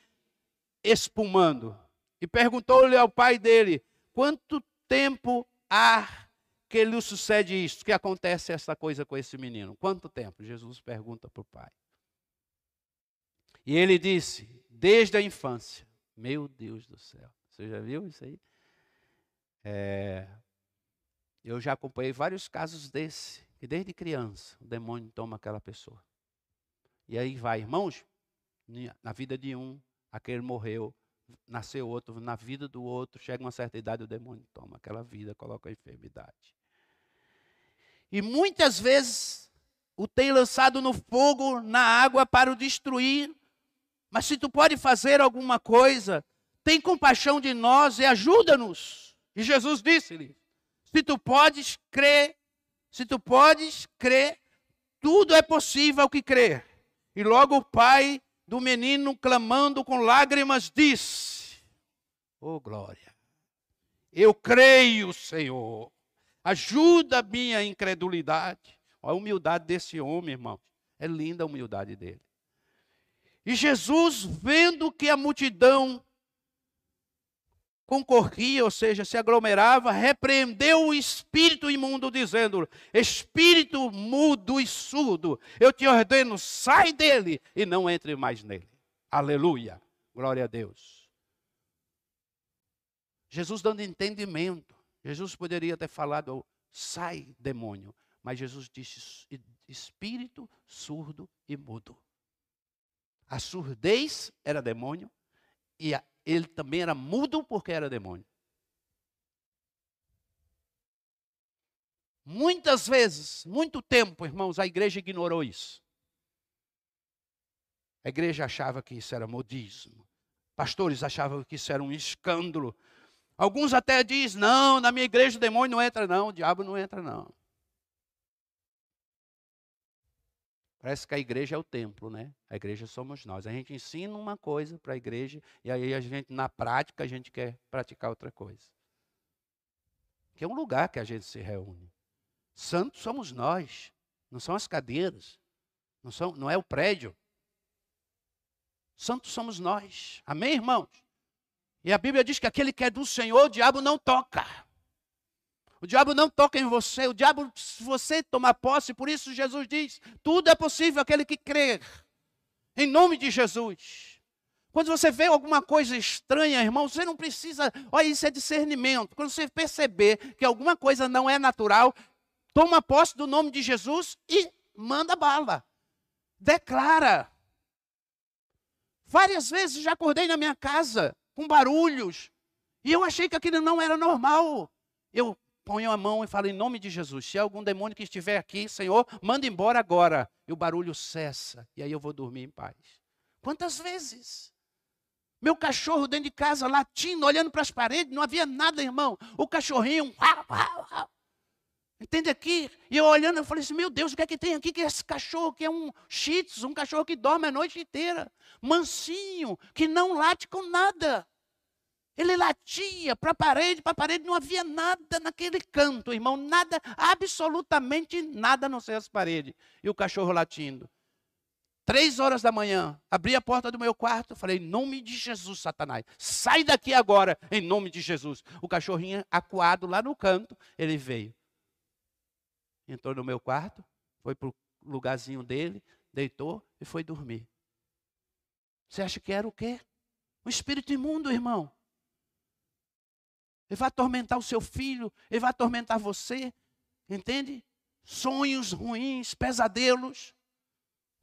espumando. E perguntou-lhe ao pai dele: quanto tempo há que lhe sucede isto? Que acontece essa coisa com esse menino? Quanto tempo? Jesus pergunta para o pai. E ele disse: desde a infância. Meu Deus do céu. Você já viu isso aí? É, eu já acompanhei vários casos desse, que desde criança o demônio toma aquela pessoa. E aí vai, irmãos, na vida de um, aquele morreu, nasceu outro, na vida do outro, chega uma certa idade, o demônio toma aquela vida, coloca a enfermidade. E muitas vezes o tem lançado no fogo, na água para o destruir, mas se tu pode fazer alguma coisa, tem compaixão de nós e ajuda-nos. E Jesus disse-lhe: Se tu podes crer, se tu podes crer, tudo é possível que crer. E logo o pai do menino, clamando com lágrimas, disse: Oh glória, eu creio, Senhor, ajuda a minha incredulidade. Olha a humildade desse homem, irmão. É linda a humildade dele. E Jesus, vendo que a multidão concorria, ou seja, se aglomerava, repreendeu o espírito imundo, dizendo: Espírito mudo e surdo, eu te ordeno, sai dele e não entre mais nele. Aleluia, glória a Deus. Jesus dando entendimento. Jesus poderia ter falado: sai, demônio. Mas Jesus disse: espírito surdo e mudo. A surdez era demônio e a, ele também era mudo porque era demônio. Muitas vezes, muito tempo, irmãos, a igreja ignorou isso. A igreja achava que isso era modismo. Pastores achavam que isso era um escândalo. Alguns até dizem: não, na minha igreja o demônio não entra, não, o diabo não entra, não. Parece que a igreja é o templo, né? A igreja somos nós. A gente ensina uma coisa para a igreja e aí a gente, na prática, a gente quer praticar outra coisa. Que é um lugar que a gente se reúne. Santos somos nós, não são as cadeiras, não, são, não é o prédio. Santos somos nós. Amém, irmãos? E a Bíblia diz que aquele que é do Senhor, o diabo não toca. O diabo não toca em você, o diabo, se você tomar posse, por isso Jesus diz: tudo é possível aquele que crer. Em nome de Jesus. Quando você vê alguma coisa estranha, irmão, você não precisa. Olha, isso é discernimento. Quando você perceber que alguma coisa não é natural, toma posse do nome de Jesus e manda bala. Declara. Várias vezes já acordei na minha casa com barulhos. E eu achei que aquilo não era normal. Eu ponho a mão e falo em nome de Jesus. Se algum demônio que estiver aqui, Senhor, manda embora agora. E o barulho cessa. E aí eu vou dormir em paz. Quantas vezes? Meu cachorro dentro de casa latindo, olhando para as paredes, não havia nada, irmão. O cachorrinho, uau, uau, uau. Entende aqui? E eu olhando, eu falei assim: meu Deus, o que é que tem aqui? Que é esse cachorro que é um shih tzu, um cachorro que dorme a noite inteira, mansinho, que não late com nada. Ele latia para a parede, para a parede, não havia nada naquele canto, irmão, nada, absolutamente nada, a não ser as paredes. E o cachorro latindo. Três horas da manhã, abri a porta do meu quarto, falei, em nome de Jesus, Satanás, sai daqui agora, em nome de Jesus. O cachorrinho acuado lá no canto, ele veio. Entrou no meu quarto, foi para o lugarzinho dele, deitou e foi dormir. Você acha que era o quê? Um espírito imundo, irmão. Ele vai atormentar o seu filho, ele vai atormentar você, entende? Sonhos ruins, pesadelos.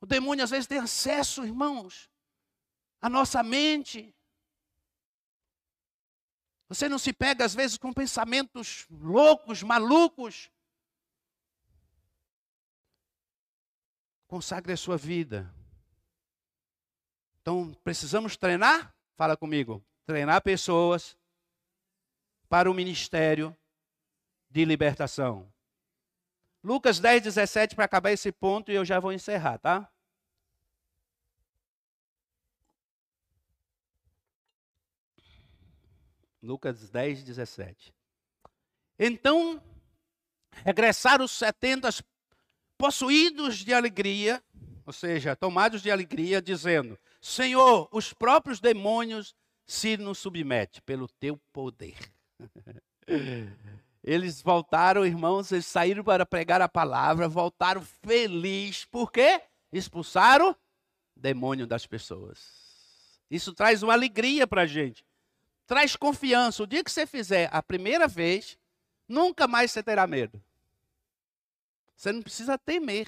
O demônio às vezes tem acesso, irmãos, à nossa mente. Você não se pega às vezes com pensamentos loucos, malucos. Consagre a sua vida. Então, precisamos treinar? Fala comigo. Treinar pessoas para o ministério de libertação. Lucas 10, 17, para acabar esse ponto, e eu já vou encerrar, tá? Lucas 10, 17. Então, regressaram os setenta possuídos de alegria, ou seja, tomados de alegria, dizendo: Senhor, os próprios demônios se nos submetem pelo teu poder. Eles voltaram, irmãos, eles saíram para pregar a palavra, voltaram felizes. Por quê? Expulsaram demônio das pessoas. Isso traz uma alegria para a gente traz confiança. O dia que você fizer a primeira vez, nunca mais você terá medo. Você não precisa temer.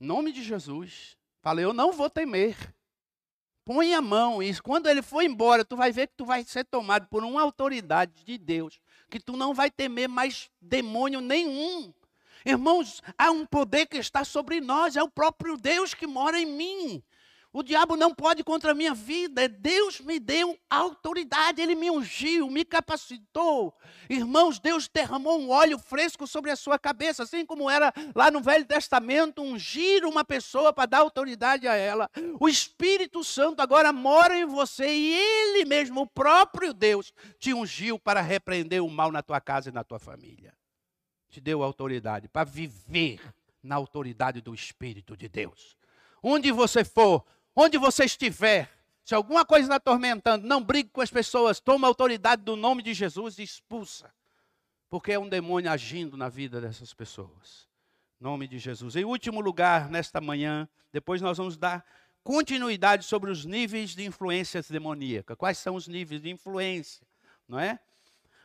Em nome de Jesus. Falei, eu não vou temer. Põe a mão e quando ele for embora, tu vai ver que tu vai ser tomado por uma autoridade de Deus, que tu não vai temer mais demônio nenhum. Irmãos, há um poder que está sobre nós, é o próprio Deus que mora em mim. O diabo não pode contra a minha vida. Deus me deu autoridade, ele me ungiu, me capacitou. Irmãos, Deus derramou um óleo fresco sobre a sua cabeça, assim como era lá no Velho Testamento, ungir uma pessoa para dar autoridade a ela. O Espírito Santo agora mora em você e ele mesmo, o próprio Deus, te ungiu para repreender o mal na tua casa e na tua família. Te deu autoridade para viver na autoridade do Espírito de Deus. Onde você for, Onde você estiver, se alguma coisa está atormentando, não brigue com as pessoas, toma autoridade do nome de Jesus e expulsa. Porque é um demônio agindo na vida dessas pessoas. Nome de Jesus. Em último lugar, nesta manhã, depois nós vamos dar continuidade sobre os níveis de influência demoníaca. Quais são os níveis de influência, não é?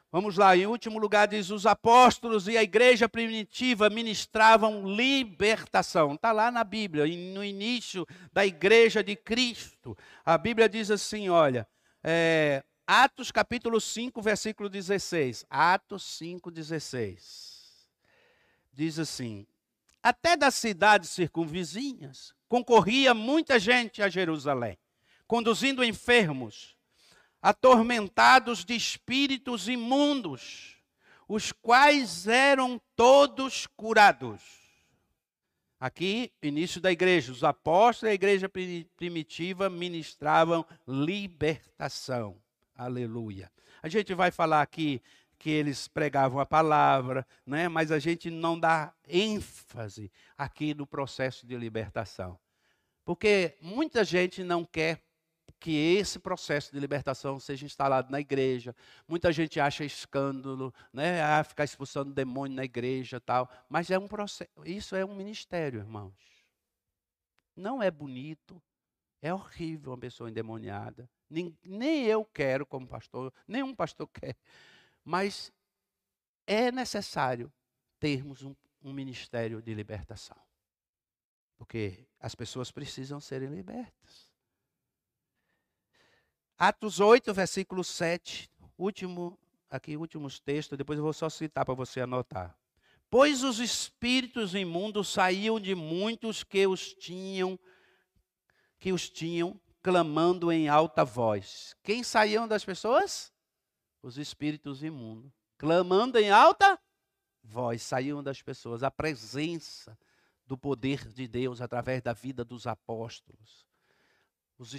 Vamos lá, em último lugar, diz: os apóstolos e a igreja primitiva ministravam libertação. Está lá na Bíblia, no início da igreja de Cristo. A Bíblia diz assim: olha, é, Atos capítulo 5, versículo 16. Atos 5, 16. Diz assim: Até das cidades circunvizinhas concorria muita gente a Jerusalém, conduzindo enfermos atormentados de espíritos imundos, os quais eram todos curados. Aqui, início da igreja, os apóstolos da igreja primitiva ministravam libertação. Aleluia. A gente vai falar aqui que eles pregavam a palavra, né? mas a gente não dá ênfase aqui no processo de libertação. Porque muita gente não quer que esse processo de libertação seja instalado na igreja. Muita gente acha escândalo, né? Ah, ficar expulsando demônio na igreja, tal. Mas é um processo, isso é um ministério, irmãos. Não é bonito, é horrível uma pessoa endemoniada. Nem, nem eu quero como pastor, nenhum pastor quer. Mas é necessário termos um, um ministério de libertação. Porque as pessoas precisam serem libertas. Atos 8, versículo 7, último, aqui últimos textos, depois eu vou só citar para você anotar. Pois os espíritos imundos saíam de muitos que os tinham, que os tinham, clamando em alta voz. Quem saíam das pessoas? Os espíritos imundos. Clamando em alta voz, saíam das pessoas. A presença do poder de Deus através da vida dos apóstolos. Os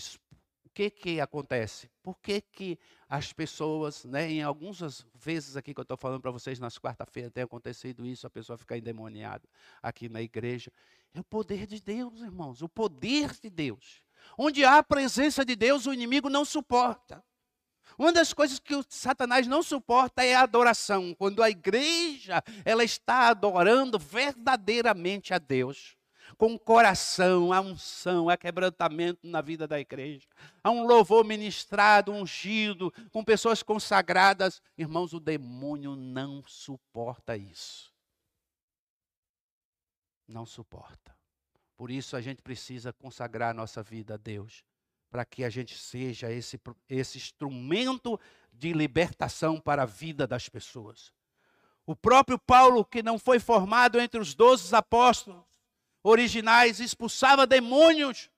que que acontece? Por que que as pessoas, né, em algumas vezes aqui que eu estou falando para vocês, nas quarta-feira tem acontecido isso, a pessoa fica endemoniada aqui na igreja. É o poder de Deus, irmãos, o poder de Deus. Onde há a presença de Deus, o inimigo não suporta. Uma das coisas que o Satanás não suporta é a adoração. Quando a igreja ela está adorando verdadeiramente a Deus, com coração, a unção, a quebrantamento na vida da igreja, há um louvor ministrado, ungido, com pessoas consagradas, irmãos, o demônio não suporta isso. Não suporta. Por isso a gente precisa consagrar nossa vida a Deus para que a gente seja esse, esse instrumento de libertação para a vida das pessoas. O próprio Paulo, que não foi formado entre os doze apóstolos originais, expulsava demônios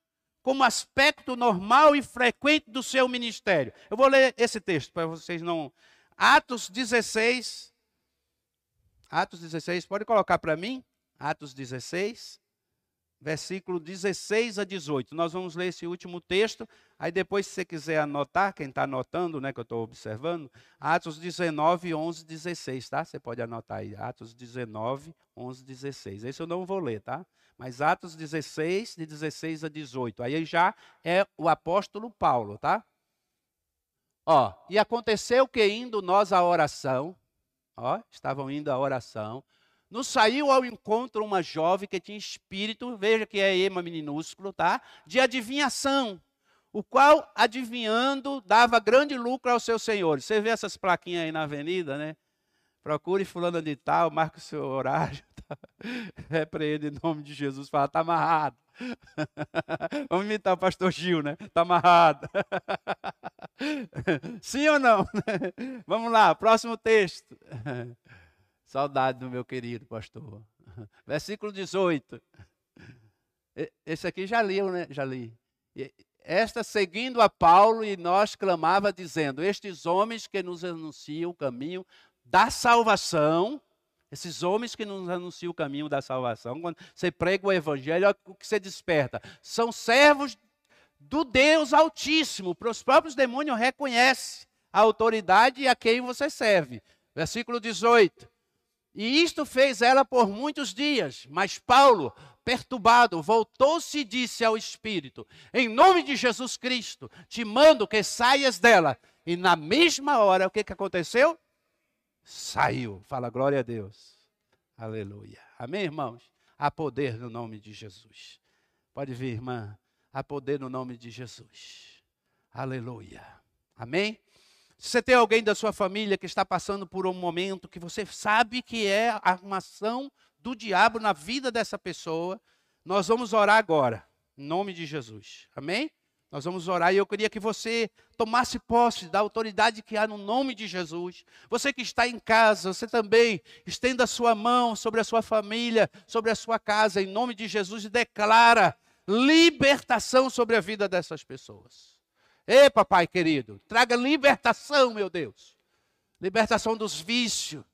como aspecto normal e frequente do seu ministério. Eu vou ler esse texto para vocês não. Atos 16. Atos 16, pode colocar para mim? Atos 16 versículo 16 a 18. Nós vamos ler esse último texto, aí depois, se você quiser anotar, quem está anotando, né, que eu estou observando, Atos 19, 11, 16, tá? Você pode anotar aí, Atos 19, 11, 16. Esse eu não vou ler, tá? Mas Atos 16, de 16 a 18. Aí já é o apóstolo Paulo, tá? Ó, e aconteceu que indo nós à oração, ó, estavam indo à oração, nos saiu ao encontro uma jovem que tinha espírito, veja que é ema minúsculo, tá? De adivinhação, o qual, adivinhando, dava grande lucro aos seus senhores. Você vê essas plaquinhas aí na avenida, né? Procure fulano de tal, marque o seu horário. Tá? Repreende em nome de Jesus, fala, está amarrado. Vamos imitar o pastor Gil, né? Está amarrado. Sim ou não? Vamos lá, próximo texto. Saudade do meu querido pastor. Versículo 18. Esse aqui já leu, né? Já li. Esta seguindo a Paulo e nós clamava dizendo: Estes homens que nos anunciam o caminho da salvação, esses homens que nos anunciam o caminho da salvação, quando você prega o evangelho, olha o que você desperta. São servos do Deus Altíssimo. Para os próprios demônios reconhece a autoridade a quem você serve. Versículo 18. E isto fez ela por muitos dias. Mas Paulo, perturbado, voltou-se e disse ao Espírito: Em nome de Jesus Cristo, te mando que saias dela. E na mesma hora, o que, que aconteceu? Saiu. Fala glória a Deus. Aleluia. Amém, irmãos? Há poder no nome de Jesus. Pode vir, irmã. Há poder no nome de Jesus. Aleluia. Amém? Se você tem alguém da sua família que está passando por um momento que você sabe que é a armação do diabo na vida dessa pessoa, nós vamos orar agora, em nome de Jesus. Amém? Nós vamos orar e eu queria que você tomasse posse da autoridade que há no nome de Jesus. Você que está em casa, você também estenda a sua mão sobre a sua família, sobre a sua casa, em nome de Jesus e declara libertação sobre a vida dessas pessoas. Ei, papai querido, traga libertação, meu Deus. Libertação dos vícios,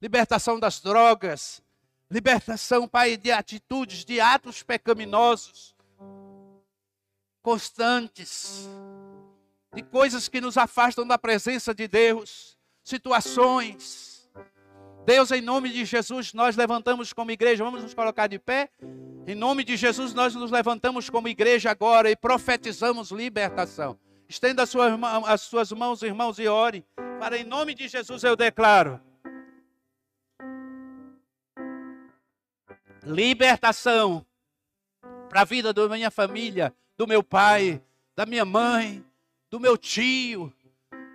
libertação das drogas, libertação, Pai, de atitudes, de atos pecaminosos, constantes, de coisas que nos afastam da presença de Deus, situações. Deus, em nome de Jesus, nós levantamos como igreja, vamos nos colocar de pé. Em nome de Jesus, nós nos levantamos como igreja agora e profetizamos libertação. Estenda as suas, as suas mãos, irmãos, e ore. Para em nome de Jesus eu declaro. Libertação para a vida da minha família, do meu pai, da minha mãe, do meu tio,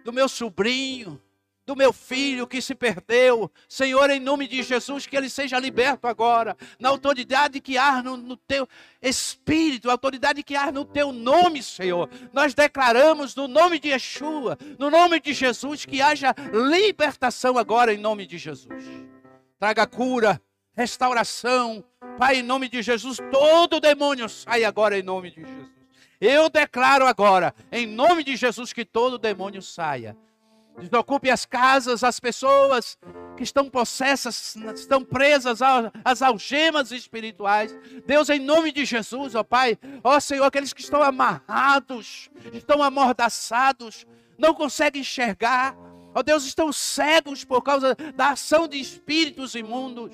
do meu sobrinho, do meu filho que se perdeu. Senhor, em nome de Jesus, que ele seja liberto agora, na autoridade que há no, no teu espírito, autoridade que há no teu nome, Senhor. Nós declaramos no nome de Yeshua, no nome de Jesus, que haja libertação agora em nome de Jesus. Traga cura, restauração. Pai, em nome de Jesus, todo demônio sai agora em nome de Jesus. Eu declaro agora, em nome de Jesus, que todo demônio saia Desocupe as casas, as pessoas que estão possessas, estão presas às algemas espirituais. Deus, em nome de Jesus, ó Pai, ó Senhor, aqueles que estão amarrados, estão amordaçados, não conseguem enxergar, ó Deus, estão cegos por causa da ação de espíritos imundos.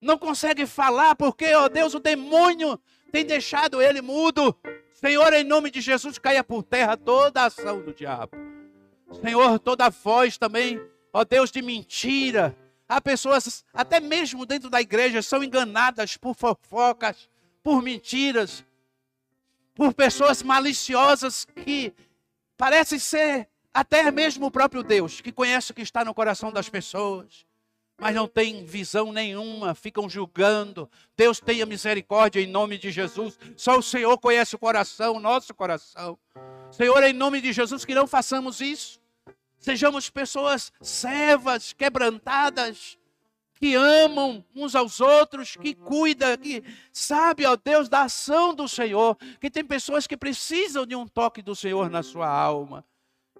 Não conseguem falar porque, ó Deus, o demônio tem deixado ele mudo. Senhor, em nome de Jesus, caia por terra toda a ação do diabo. Senhor, toda voz também, ó Deus de mentira. Há pessoas, até mesmo dentro da igreja, são enganadas por fofocas, por mentiras, por pessoas maliciosas que parecem ser até mesmo o próprio Deus, que conhece o que está no coração das pessoas, mas não tem visão nenhuma, ficam julgando. Deus tenha misericórdia em nome de Jesus. Só o Senhor conhece o coração, o nosso coração. Senhor, em nome de Jesus, que não façamos isso. Sejamos pessoas servas, quebrantadas, que amam uns aos outros, que cuida, que sabe, ó Deus, da ação do Senhor, que tem pessoas que precisam de um toque do Senhor na sua alma.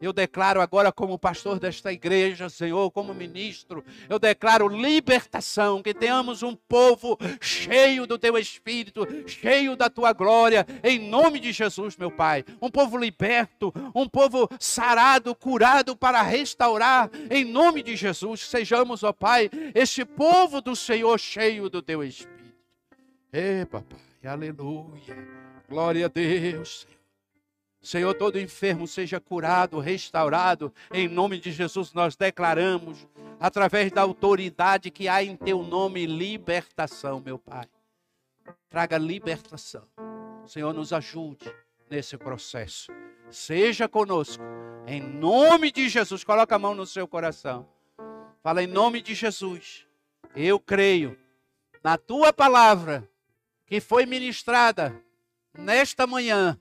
Eu declaro agora, como pastor desta igreja, Senhor, como ministro, eu declaro libertação, que tenhamos um povo cheio do teu espírito, cheio da tua glória, em nome de Jesus, meu Pai. Um povo liberto, um povo sarado, curado para restaurar, em nome de Jesus. Sejamos, ó Pai, este povo do Senhor cheio do teu espírito. Ei, papai, aleluia. Glória a Deus, Senhor. Senhor, todo enfermo seja curado, restaurado. Em nome de Jesus, nós declaramos, através da autoridade que há em teu nome, libertação, meu Pai. Traga libertação. Senhor, nos ajude nesse processo. Seja conosco. Em nome de Jesus, coloca a mão no seu coração. Fala em nome de Jesus. Eu creio na tua palavra que foi ministrada nesta manhã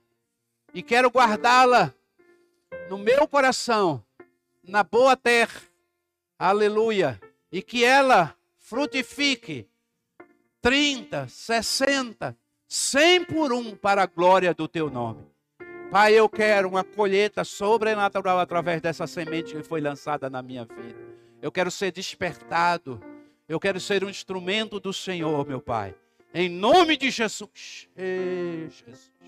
e quero guardá-la no meu coração, na boa terra. Aleluia. E que ela frutifique 30, 60, 100 por um para a glória do teu nome. Pai, eu quero uma colheita sobrenatural através dessa semente que foi lançada na minha vida. Eu quero ser despertado. Eu quero ser um instrumento do Senhor, meu Pai. Em nome de Jesus. Ei, Jesus.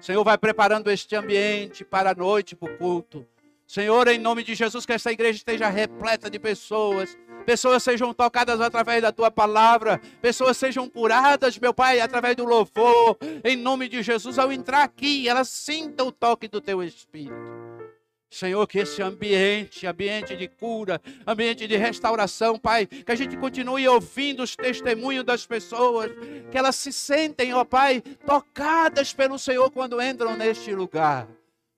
Senhor, vai preparando este ambiente para a noite, para o culto. Senhor, em nome de Jesus, que essa igreja esteja repleta de pessoas. Pessoas sejam tocadas através da tua palavra. Pessoas sejam curadas, meu Pai, através do louvor. Em nome de Jesus, ao entrar aqui, elas sintam o toque do teu Espírito. Senhor, que esse ambiente, ambiente de cura, ambiente de restauração, Pai, que a gente continue ouvindo os testemunhos das pessoas, que elas se sentem, ó Pai, tocadas pelo Senhor quando entram neste lugar.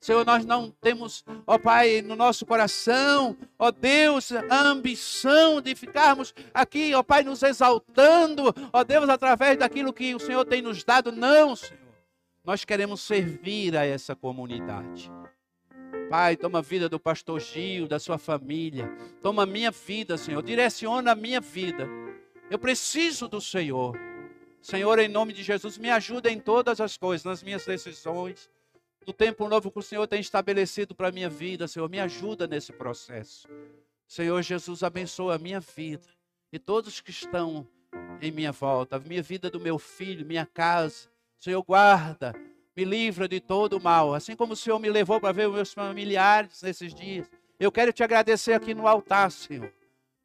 Senhor, nós não temos, ó Pai, no nosso coração, ó Deus, a ambição de ficarmos aqui, ó Pai, nos exaltando, ó Deus, através daquilo que o Senhor tem nos dado. Não, Senhor. Nós queremos servir a essa comunidade. Pai, toma a vida do pastor Gil, da sua família. Toma a minha vida, Senhor. Direciona a minha vida. Eu preciso do Senhor. Senhor, em nome de Jesus, me ajuda em todas as coisas, nas minhas decisões. No tempo novo que o Senhor tem estabelecido para a minha vida, Senhor, me ajuda nesse processo. Senhor Jesus, abençoa a minha vida e todos que estão em minha volta, a minha vida do meu filho, minha casa. Senhor, guarda me livra de todo o mal. Assim como o Senhor me levou para ver os meus familiares nesses dias. Eu quero te agradecer aqui no altar, Senhor.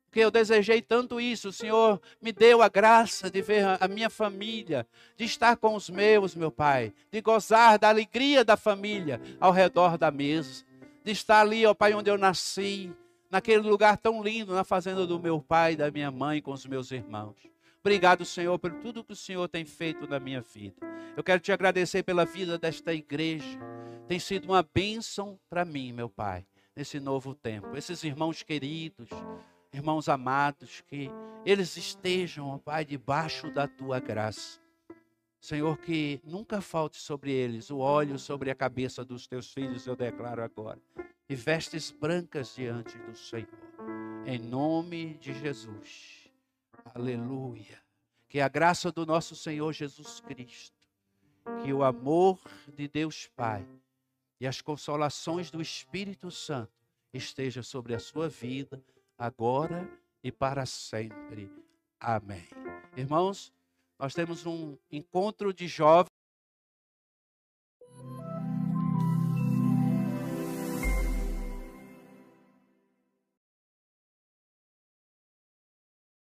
Porque eu desejei tanto isso. O Senhor me deu a graça de ver a minha família, de estar com os meus, meu Pai, de gozar da alegria da família ao redor da mesa, de estar ali, ó Pai, onde eu nasci, naquele lugar tão lindo, na fazenda do meu pai, da minha mãe, com os meus irmãos. Obrigado, Senhor, por tudo que o Senhor tem feito na minha vida. Eu quero te agradecer pela vida desta igreja. Tem sido uma bênção para mim, meu Pai, nesse novo tempo. Esses irmãos queridos, irmãos amados, que eles estejam, ó Pai, debaixo da tua graça. Senhor, que nunca falte sobre eles o óleo sobre a cabeça dos teus filhos, eu declaro agora. E vestes brancas diante do Senhor. Em nome de Jesus. Aleluia. Que a graça do nosso Senhor Jesus Cristo, que o amor de Deus Pai e as consolações do Espírito Santo esteja sobre a sua vida, agora e para sempre. Amém. Irmãos, nós temos um encontro de jovens.